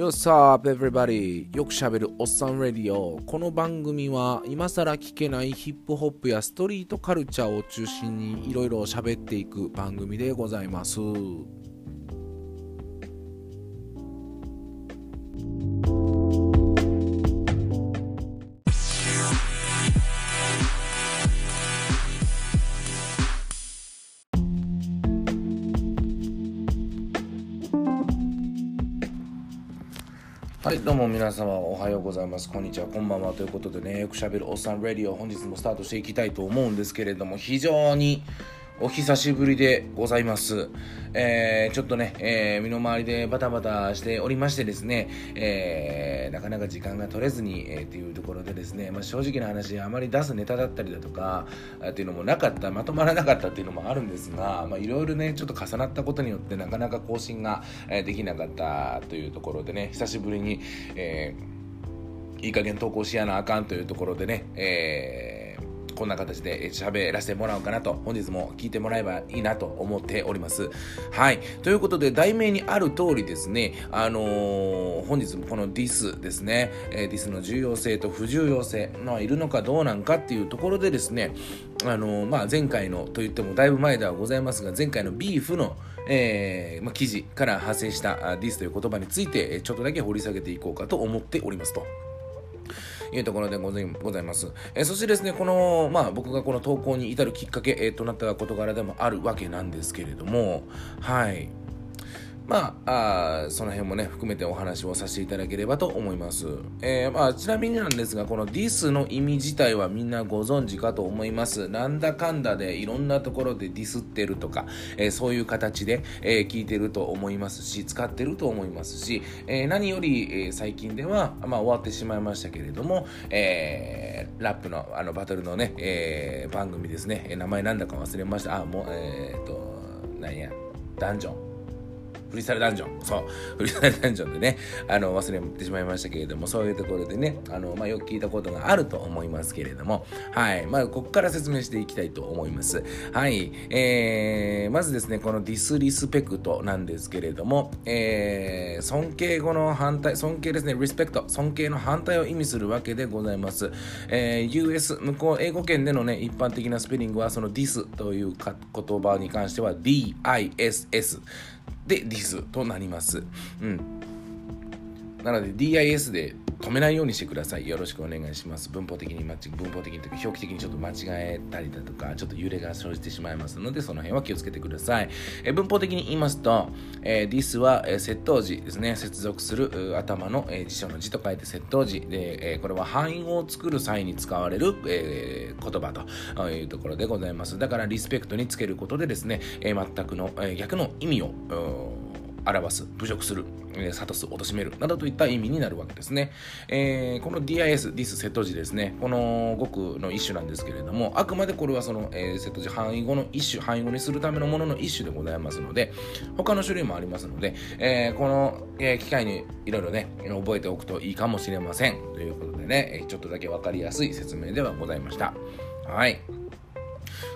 Yo, sup, everybody? よくしゃべるおっさんレディオ。この番組は今更聞けないヒップホップやストリートカルチャーを中心にいろいろ喋っていく番組でございます。はい、どうも皆様おはようございます。こんにちは、こんばんは。ということでね、よくしゃべるおっさんレディオ、本日もスタートしていきたいと思うんですけれども、非常にお久しぶりでございます。えー、ちょっとね、えー、身の回りでバタバタしておりましてですね、えー、なかなか時間が取れずに、えー、っていうところでですね、まあ、正直な話、あまり出すネタだったりだとか、っていうのもなかった、まとまらなかったっていうのもあるんですが、まあ、いろいろね、ちょっと重なったことによって、なかなか更新が、えできなかったというところでね、久しぶりに、え、いい加減投稿しやなあかんというところでね、えーこんな形で喋らせてもらおうかなと、本日も聞いてもらえばいいなと思っております。はい。ということで、題名にある通りですね、あのー、本日もこのディスですね、えー、ディスの重要性と不重要性、まあ、いるのかどうなんかっていうところでですね、あのー、まあ、前回のと言ってもだいぶ前ではございますが、前回のビーフの、えーまあ、記事から派生したディスという言葉について、ちょっとだけ掘り下げていこうかと思っておりますと。いうところでございます。えー、そしてですね、この、まあ僕がこの投稿に至るきっかけ、えー、となった事柄でもあるわけなんですけれども、はい。まあ、あその辺もね、含めてお話をさせていただければと思います。えー、まあ、ちなみになんですが、このディスの意味自体はみんなご存知かと思います。なんだかんだでいろんなところでディスってるとか、えー、そういう形で、えー、聞いてると思いますし、使ってると思いますし、え何より、え最近では、まあ、終わってしまいましたけれども、えラップのあのバトルのね、え番組ですね、名前なんだか忘れました。あ、もう、えっと、なんや、ダンジョン。フリースタイルダンジョン。そう。フリースタイルダンジョンでね、あの、忘れてしまいましたけれども、そういうところでね、あの、まあ、よく聞いたことがあると思いますけれども、はい。まあ、ここから説明していきたいと思います。はい。えー、まずですね、このディスリスペクトなんですけれども、えー、尊敬語の反対、尊敬ですね、リスペクト、尊敬の反対を意味するわけでございます。えー、US、向こう、英語圏でのね、一般的なスペリングは、そのディスという言葉に関しては DISS。で DIS となります。うん。なので DIS で止めないようにしてください。よろしくお願いします。文法的に文法的にというか表記的にちょっと間違えたりだとか、ちょっと揺れが生じてしまいますので、その辺は気をつけてください。え文法的に言いますと、えー、this は、えー、窃盗時ですね、接続する頭の、えー、辞書の字と書いて窃盗時で、えー、これは範囲を作る際に使われる、えー、言葉というところでございます。だから、リスペクトにつけることでですね、えー、全くの、えー、逆の意味を、表す、侮辱する、えー、諭す、貶める、などといった意味になるわけですね。えー、この DIS、ディス、セット時ですね、この語句の一種なんですけれども、あくまでこれはその、えー、セット時範囲語の一種、範囲語にするためのものの一種でございますので、他の種類もありますので、えー、この、えー、機会にいろいろね、覚えておくといいかもしれません。ということでね、ちょっとだけわかりやすい説明ではございました。はい。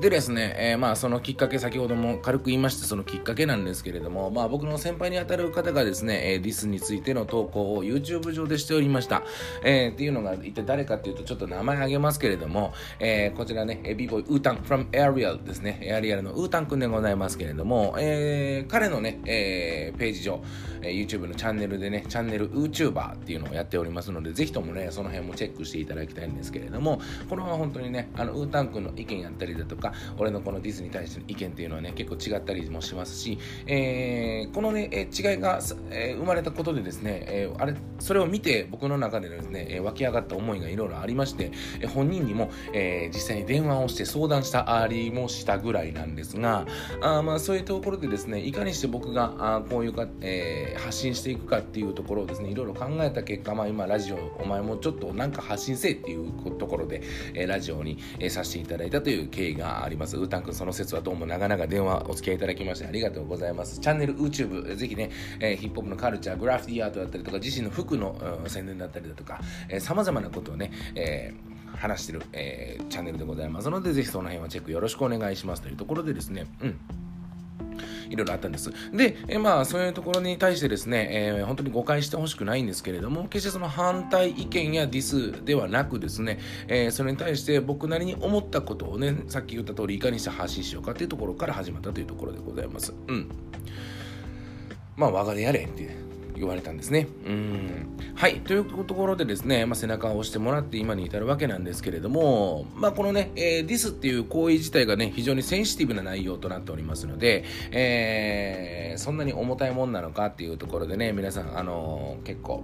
でですね、えー、まあそのきっかけ、先ほども軽く言いましたそのきっかけなんですけれども、まあ僕の先輩にあたる方がですね、えー、ディスについての投稿を YouTube 上でしておりました。えー、っていうのが一体誰かっていうとちょっと名前あげますけれども、えー、こちらね、b ボーイウータン from Ariel ですね、エアリアルのウータンくんでございますけれども、えー、彼のね、えー、ページ上、えー、YouTube のチャンネルでね、チャンネル YouTuber っていうのをやっておりますので、ぜひともね、その辺もチェックしていただきたいんですけれども、これは本当にね、あのウータンくんの意見やったりだとか、俺のこのディズニーに対しての意見っていうのはね、結構違ったりもしますし、えー、このね、え違いが、えー、生まれたことでですね、えー、あれ、それを見て僕の中でですね、え湧き上がった思いがいろいろありまして、え本人にも、え実際に電話をして相談したありもしたぐらいなんですが、あまあそういうところでですね、いかにして僕があこういうか、えー、発信していくかっていうところをですね、いろいろ考えた結果、まあ今ラジオ、お前もちょっとなんか発信せえっていうところで、えラジオに、えさせていただいたという経緯があります。うーたんくんその説はどうも長々電話お付き合いいただきましてありがとうございます。チャンネル YouTube、ぜひね、えー、ヒップホップのカルチャー、グラフィティアートだったりとか、自身の服の、うん、宣伝だったりだとか、えー、様々なことをね、えー、話してる、えー、チャンネルでございますので、ぜひその辺はチェックよろしくお願いしますというところでですね、うん。いろいろあったんです。で、えまあ、そういうところに対してですね、えー、本当に誤解してほしくないんですけれども、決してその反対意見やディスではなくですね、えー、それに対して僕なりに思ったことをね、さっき言った通り、いかにして発信しようかというところから始まったというところでございます。うん。まあ、我がでやれっていう。言われたんですね。うん。はい。というところでですね、まあ、背中を押してもらって今に至るわけなんですけれども、まあ、このね、えー、ディスっていう行為自体がね、非常にセンシティブな内容となっておりますので、えー、そんなに重たいもんなのかっていうところでね、皆さん、あのー、結構、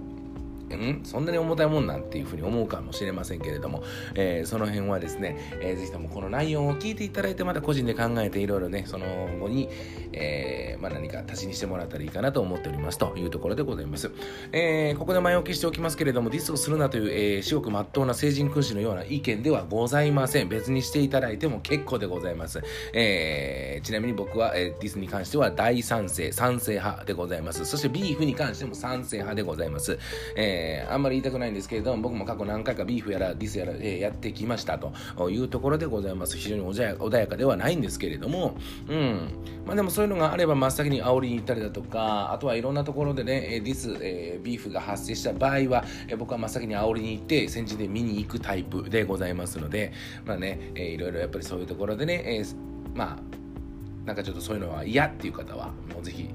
んそんなに重たいもんなんていうふうに思うかもしれませんけれども、えー、その辺はですね、えー、ぜひともこの内容を聞いていただいてまた個人で考えていろいろねその後に、えー、まあ、何か足しにしてもらったらいいかなと思っておりますというところでございます、えここで前置きしておきますけれどもディスをするなという、えー、至極真っ当な成人君子のような意見ではございません。別にしていただいても結構でございます、えーちなみに僕は、えディスに関しては大賛成賛成派でございます。そしてビーフに関しても賛成派でございます、ええー、あんまり言いたくないんですけれども、僕も過去何回かビーフやらディスやら、えー、やってきましたというところでございます。非常に穏やかではないんですけれども、うん。まあでもそういうのがあれば真っ先に煽りに行ったりだとか、あとはいろんなところでね、ディス、えー、ビーフが発生した場合は、えー、僕は真っ先に煽りに行って、先陣で見に行くタイプでございますので、まあね、えー、いろいろやっぱりそういうところでね、えー、まあ、なんかちょっとそういうのは嫌っていう方は、もうぜひ、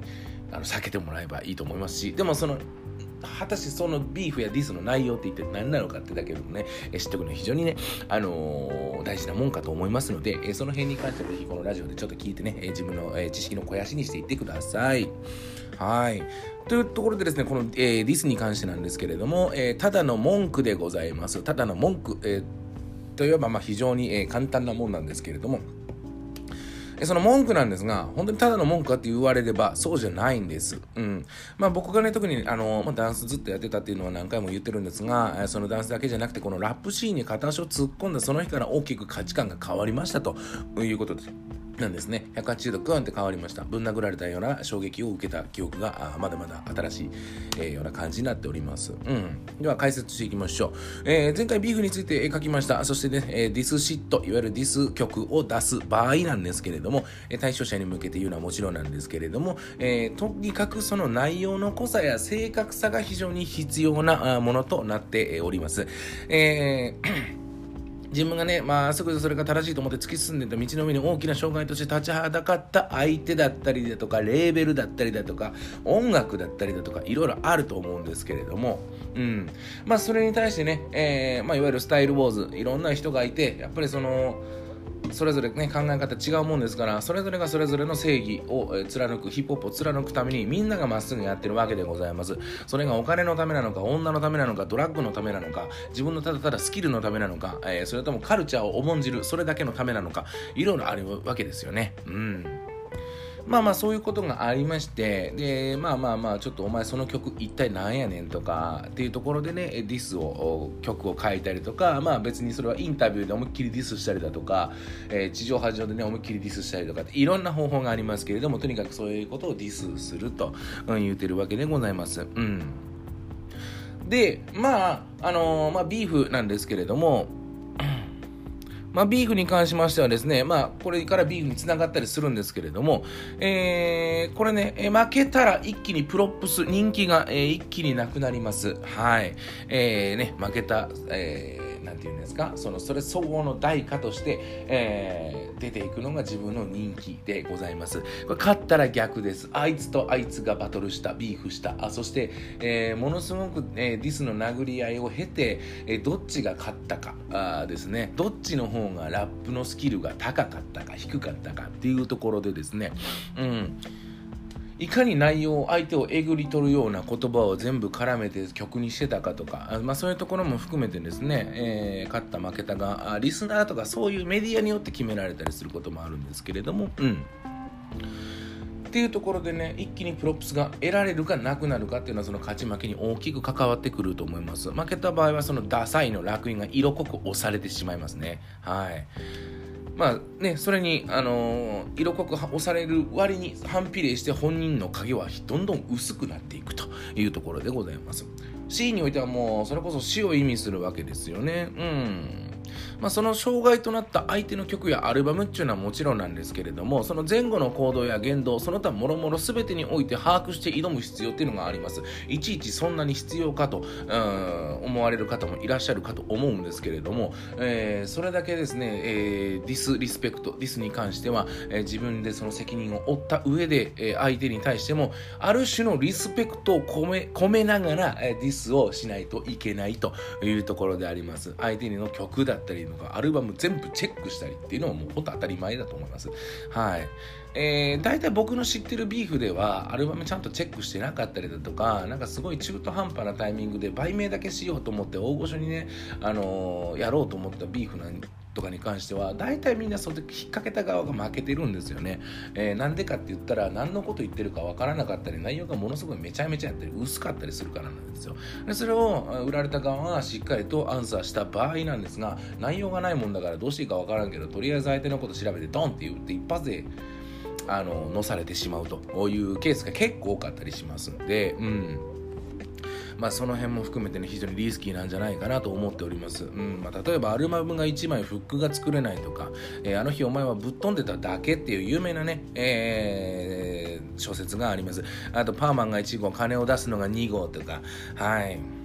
あの避けてもらえばいいと思いますし、でもその果たしてそのビーフやディスの内容って一体何なのかってだけでもね、え知っておくのは非常にね、あのー、大事なもんかと思いますので、えその辺に関してはぜひこのラジオでちょっと聞いてね、え自分の、え知識の肥やしにしていってください。はい。というところでですね、この、え、ディスに関してなんですけれども、え、ただの文句でございます。ただの文句、えー、といえばまあ非常に、え簡単なもんなんですけれども、その文句なんですが、本当にただの文句かって言われれば、そうじゃないんです。うん。まあ僕がね、特にあの、まあ、ダンスずっとやってたっていうのは何回も言ってるんですが、そのダンスだけじゃなくて、このラップシーンに片足を突っ込んだその日から大きく価値観が変わりましたということです。なんですね。180度グーンって変わりました。ぶん殴られたような衝撃を受けた記憶がまだまだ新しい、えー、ような感じになっております。うん。では解説していきましょう、えー、前回ビーフについて書きました。そしてね、えー、 diss shit いわゆるディス曲を出す場合なんですけれども、え対象者に向けて言うのはもちろんなんですけれども、えとにかくその内容の濃さや正確さが非常に必要なものとなっております。えー自分がね、まあ、すぐそれが正しいと思って突き進んでた道の上に大きな障害として立ちはだかった相手だったりだとか、レーベルだったりだとか、音楽だったりだとか、いろいろあると思うんですけれども、うん。まあ、それに対してね、えー、まあ、いわゆるスタイルウォーズ、いろんな人がいて、やっぱりその、それぞれね考え方違うもんですからそれぞれがそれぞれの正義を貫くヒップホップを貫くためにみんながまっすぐやってるわけでございます。それがお金のためなのか女のためなのかドラッグのためなのか自分のただただスキルのためなのか、えー、それともカルチャーを重んじるそれだけのためなのかいろいろあるわけですよね。うん。まあまあそういうことがありましてでまあまあまあちょっとお前その曲一体何やねんとかっていうところでねディスを曲を書いたりとかまあ別にそれはインタビューで思いっきりディスしたりだとか、えー、地上波上でね思いっきりディスしたりとかいろんな方法がありますけれどもとにかくそういうことをディスすると、うん、言うてるわけでございます。うんでまああのー、まあビーフなんですけれどもまあ、ビーフに関しましてはですね、まあ、これからビーフにつながったりするんですけれども、えー、これね、負けたら一気に props、人気が、えー、一気になくなります。はい。えー、ね、負けた、えーなんていうんですか？そのそれ相応の代価として、えー、出ていくのが自分の人気でございます。これ勝ったら逆です。あいつとあいつがバトルしたビーフした。あそして、えー、ものすごく、えー、ディスの殴り合いを経て、えー、どっちが勝ったか。あですね。どっちの方がラップのスキルが高かったか低かったかっていうところでですね。うん。いかに内容を相手をえぐり取るような言葉を全部絡めて曲にしてたかとか、まあ、そういうところも含めてですね、えー、勝った負けたがリスナーとかそういうメディアによって決められたりすることもあるんですけれどもうん。っていうところでね一気に props が得られるかなくなるかっていうのはその勝ち負けに大きく関わってくると思います。負けた場合はそのダサいの烙印が色濃く押されてしまいますね。はい。まあね、それに、あのー、色濃く押される割に反比例して本人の影はどんどん薄くなっていくというところでございます。C においてはもうそれこそ死を意味するわけですよね。うん。まあ、その障害となった相手の曲やアルバムっていうのはもちろんなんですけれどもその前後の行動や言動その他もろもろ全てにおいて把握して挑む必要っていうのがあります。いちいちそんなに必要かとうん思われる方もいらっしゃるかと思うんですけれども、えー、それだけですね、えー、 disrespect ディスに関しては、えー、自分でその責任を負った上で、えー、相手に対してもある種のリスペクトを込め込めながら、え、ディスをしないといけないというところであります。相手の曲だったりとかアルバム全部チェックしたりっていうのはもうほんと当たり前だと思います。はい。えー、大体僕の知ってるビーフではアルバムちゃんとチェックしてなかったりだとかなんかすごい中途半端なタイミングで売名だけしようと思って大御所にね、あのー、やろうと思ったビーフなんとかに関しては大体みんなそれで引っ掛けた側が負けてるんですよね。えー、なんでかって言ったら何のこと言ってるか分からなかったり内容がものすごいめちゃめちゃやったり薄かったりするからなんですよ。でそれを売られた側がしっかりとアンサーした場合なんですが内容がないもんだからどうしていいか分からんけどとりあえず相手のこと調べてドンって言って一発であの乗されてしまうというケースが結構多かったりしますんで、うん。まあ、その辺も含めてね非常にリスキーなんじゃないかなと思っております、うんまあ、例えばアルバムが1枚フックが作れないとか、えー、あの日お前はぶっ飛んでただけっていう有名なね、えー、小説があります。あとパーマンが1号金を出すのが2号とかはい。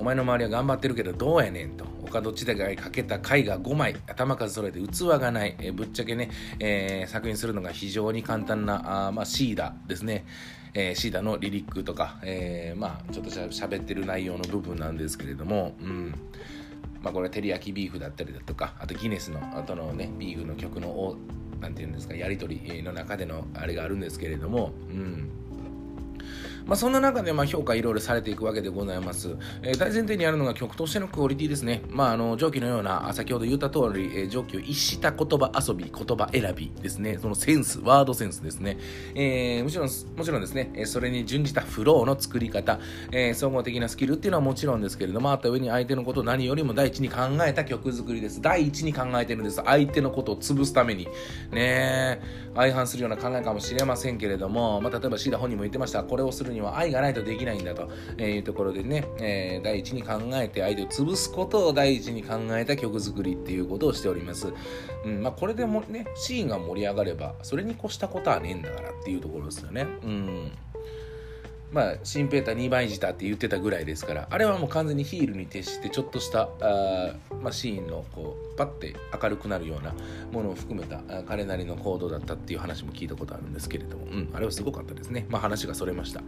お前の周りは頑張ってるけどどうやねんと。他どっちでかかけた絵画5枚。頭数揃えて器がない、え、ぶっちゃけね、えー、作品するのが非常に簡単なあ、まあ、シーダですね。えー、シーダのリリックとか、えー、まあちょっとしゃべってる内容の部分なんですけれども、うん。まあ、これは照り焼きビーフだったりだとか。あとギネスの後のねビーフの曲の何て言うんですかやり取りの中でのあれがあるんですけれども、うん。まあ、そんな中でまあ評価いろいろされていくわけでございます。えー、大前提にあるのが曲としてのクオリティですね。まあ、あの上記のような、先ほど言った通り、えー、上記を逸した言葉遊び、言葉選びですね。そのセンス、ワードセンスですね。えー、もちろん、もちろんですね、それに準じたフローの作り方、えー、総合的なスキルっていうのはもちろんですけれども、あった上に相手のことを何よりも第一に考えた曲作りです。第一に考えてるんです。相手のことを潰すために。ねえ相反するような考えかもしれませんけれども、まあ、例えばシーダ本人も言ってました。これをするには愛がないとできないんだというところでね、えー、第一に考えて相手を潰すことを第一に考えた曲作りっていうことをしております。うんまあ、これでもね、シーンが盛り上がれば、それに越したことはねえんだからっていうところですよね。うんまあ、シンペーター2倍舌って言ってたぐらいですからあれはもう完全にヒールに徹してちょっとしたあ、まあ、シーンのこうパッて明るくなるようなものを含めた彼なりの行動だったっていう話も聞いたことあるんですけれども、うん、あれはすごかったですね。まあ話がそれました。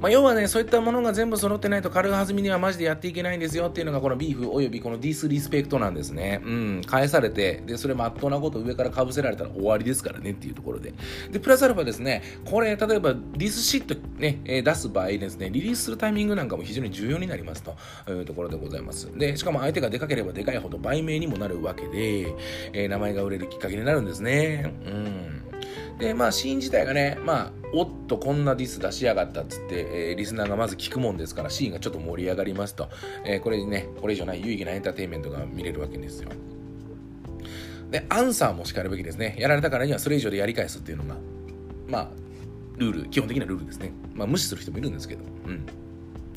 まあ、要はね、そういったものが全部揃ってないと軽はずみにはマジでやっていけないんですよっていうのがこのビーフおよびこのディスリスペクトなんですね。うん、返されて、で、それまっとうなこと上からかぶせられたら終わりですからねっていうところで。で、プラスアルファですね、これ、例えばディスシットね、え、出す場合ですね、リリースするタイミングなんかも非常に重要になりますというところでございます。で、しかも相手がでかければでかいほど売名にもなるわけで、えー、名前が売れるきっかけになるんですね。うん。で、まあ、シーン自体がね、まあ、おっと、こんなディス出しやがったっつって、えー、リスナーがまず聞くもんですから、シーンがちょっと盛り上がりますと、えー、これにね、これ以上ない有意義なエンターテインメントが見れるわけですよ。で、アンサーもしかるべきですね。やられたからにはそれ以上でやり返すっていうのが、まあ、ルール、基本的なルールですね。まあ、無視する人もいるんですけど、うん。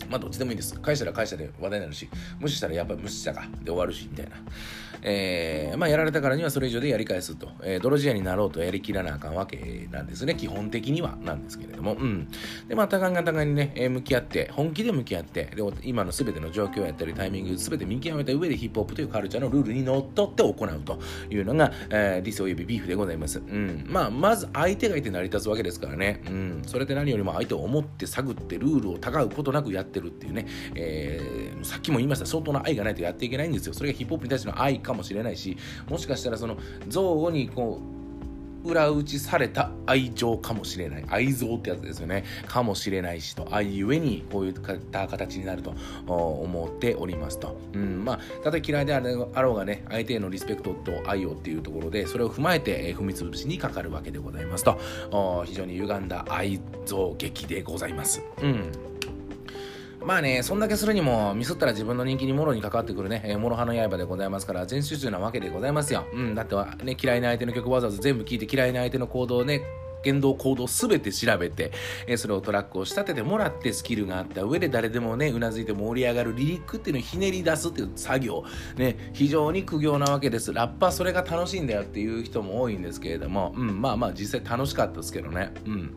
まあどっちでもいいです。会社ら会社で話題になるし、無視したらやっぱり無視したかで終わるし、みたいな。えー、まあやられたからにはそれ以上でやり返すと、えー、泥仕合になろうとやりきらなあかんわけなんですね。基本的にはなんですけれども。うん。で、まあ互いが互いにね、えー、向き合って、本気で向き合って、で、今の全ての状況やったりタイミング全て見極めた上でヒップホップというカルチャーのルールにのっとって行うというのが、えー、ディスおよびビーフでございます。うん。まあまず相手がいて成り立つわけですからね。うん。それって何よりも相手を思って探ってルールをたがうことなくやってるっていうね、えー、さっきも言いました相当な愛がないとやっていけないんですよ。それがヒップホップに対しての愛かもしれないしもしかしたらその造語にこう裏打ちされた愛情かもしれない。愛憎ってやつですよね。かもしれないしと。愛ゆえにこういった形になると思っておりますと、うん、まあたとえ嫌いであろうがね相手へのリスペクトと愛をっていうところでそれを踏まえて踏み潰しにかかるわけでございますと。非常に歪んだ愛憎劇でございます。うん。まあね、そんだけするにも、ミスったら自分の人気にもろに関わってくるね、えー、諸刃の刃でございますから、全集中なわけでございますよ。うん、だってはね、嫌いな相手の曲わざわざ全部聴いて嫌いな相手の行動をね、言動行動全て調べて、えー、それをトラックを仕立ててもらってスキルがあった上で誰でもねうなずいて盛り上がるリリックっていうのをひねり出すっていう作業。ね非常に苦行なわけです。ラッパーそれが楽しいんだよっていう人も多いんですけれども。うんまあまあ実際楽しかったですけどね。うん。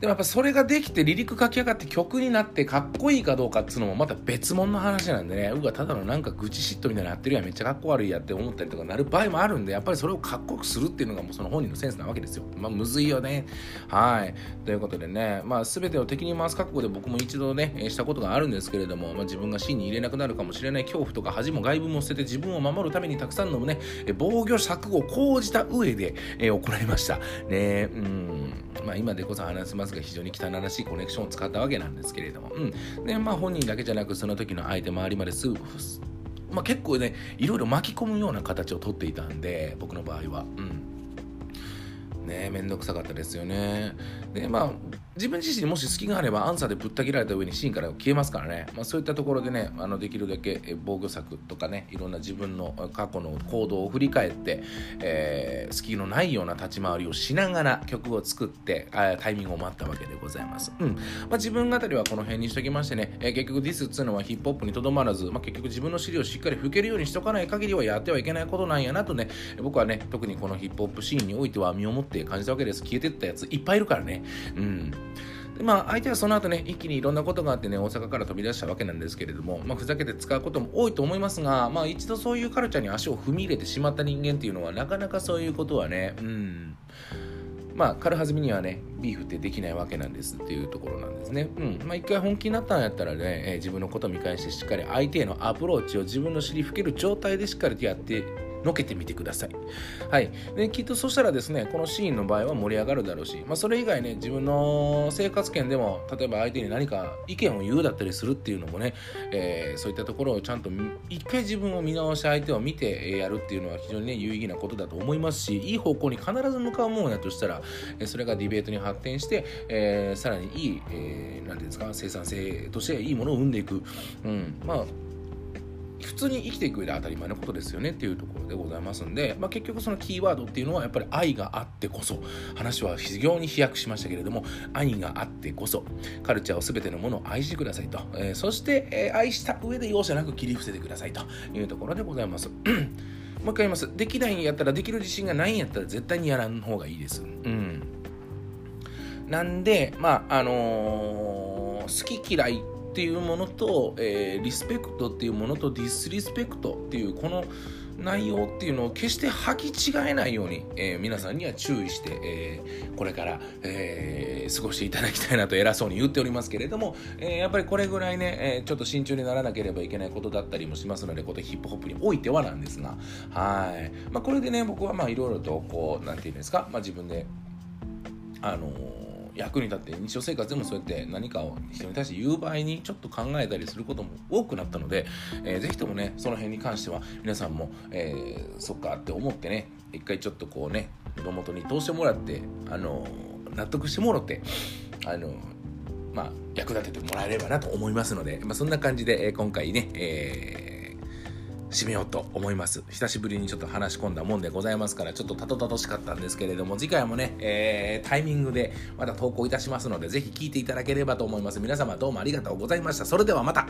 でもやっぱそれができて離陸書き上がって曲になってかっこいいかどうかっつうのもまた別物の話なんでね。うわただのなんか愚痴嫉妬みたいになってるやんめっちゃかっこ悪いやって思ったりとかなる場合もあるんでやっぱりそれをかっこよくするっていうのがもうその本人のセンスなわけですよ。まあむずいよね。はい。ということでねまあ全てを敵に回す覚悟で僕も一度ねしたことがあるんですけれども、まあ、自分が死に入れなくなるかもしれない。恐怖とか恥も外部も捨てて自分を守るためにたくさんのね防御策を講じた上で、え行いました。ねうん。まあ今でこそ話せますすが非常に汚らしいコネクションを使ったわけなんですけれども、うん。で、まあ本人だけじゃなくその時の相手周りまですぐ、まあ結構ね、いろいろ巻き込むような形をとっていたんで、僕の場合は。うん。ねめんどくさかったですよね。で、まあ、自分自身もし隙があればアンサーでぶった切られた上にシーンから消えますからね、まあ、そういったところでねあのできるだけ防御策とかねいろんな自分の過去の行動を振り返って、えー、隙のないような立ち回りをしながら曲を作ってタイミングを待ったわけでございます、うん。まあ、自分語りはこの辺にしときましてね、えー、結局ディスっていうのはヒップホップにとどまらず、まあ、結局自分の尻をしっかり拭けるようにしとかない限りはやってはいけないことなんやなとね僕はね特にこのヒップホップシーンにおいては身をもってって感じたわけです。消えてったやついっぱいいるからね。うん。でまあ、相手はその後ね、一気にいろんなことがあってね、大阪から飛び出したわけなんですけれども、まあ、ふざけて使うことも多いと思いますが、まあ、一度そういうカルチャーに足を踏み入れてしまった人間っていうのは、なかなかそういうことはね、うん、まあ、軽はずみにはね、ビーフってできないわけなんです。っていうところなんですね。うん。まあ、一回本気になったんやったらね、えー、自分のことを見返してしっかり相手へのアプローチを自分の尻拭ける状態でしっかりとやってのけてみてください。はい。で、きっとそしたらですね、このシーンの場合は盛り上がるだろうし、まあ、それ以外ね、自分の生活圏でも、例えば相手に何か意見を言うだったりするっていうのもね、えー、そういったところをちゃんと一回自分を見直し相手を見てやるっていうのは非常にね、有意義なことだと思いますし、いい方向に必ず向かうものやとしたら、それがディベートに発展して、えー、さらにいい、えー、なんていうんですか、生産性としていいものを生んでいく。うん。まあ普通に生きていく上で当たり前のことですよねっていうところでございますんで、まあ、結局そのキーワードっていうのはやっぱり愛があってこそ話は非常に飛躍しましたけれども愛があってこそカルチャーを全てのものを愛してくださいと、えー、そして、えー、愛した上で容赦なく切り伏せてくださいというところでございます。もう一回言います。できないんやったら、できる自信がないんやったら、絶対にやらん方がいいです。うん。なんで、まあ、あのー、好き嫌いっていうものと、えー、リスペクトっていうものとディスリスペクトっていうこの内容っていうのを決して履き違えないように、えー、皆さんには注意して、えー、これから、えー、過ごしていただきたいなと偉そうに言っておりますけれども、えやっぱりこれぐらいね、えちょっと慎重にならなければいけないことだったりもしますのでこのヒップホップにおいてはなんですがはい、まあ、これでね僕はまあいろいろとこう何て言うんですか、まあ、自分であの役に立って日常生活でもそうやって何かを人に対して言う場合にちょっと考えたりすることも多くなったので、えー、ぜひともねその辺に関しては皆さんも、えー、そっかって思ってね一回ちょっとこうね喉元に通してもらってあの納得してもろてあのまあ役立ててもらえればなと思いますので、まあ、そんな感じで、え、今回ね、えー締めようと思います。久しぶりにちょっと話し込んだもんでございますから、ちょっとたどたどしかったんですけれども、次回もね、えー、タイミングでまた投稿いたしますので、ぜひ聴いていただければと思います。皆様どうもありがとうございました。それではまた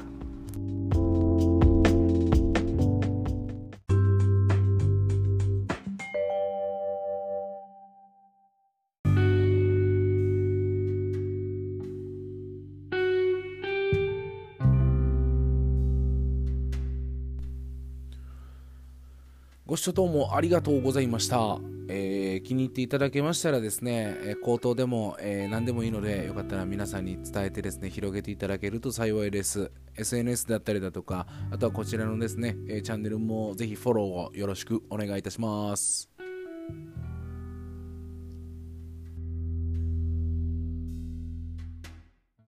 ご視聴どうもありがとうございました。えー、気に入っていただけましたらですね、えー、口頭でも、えー、何でもいいので、よかったら皆さんに伝えてですね、広げていただけると幸いです。SNS だったりだとか、あとはこちらのですね、えチャンネルもぜひフォローをよろしくお願いいたします。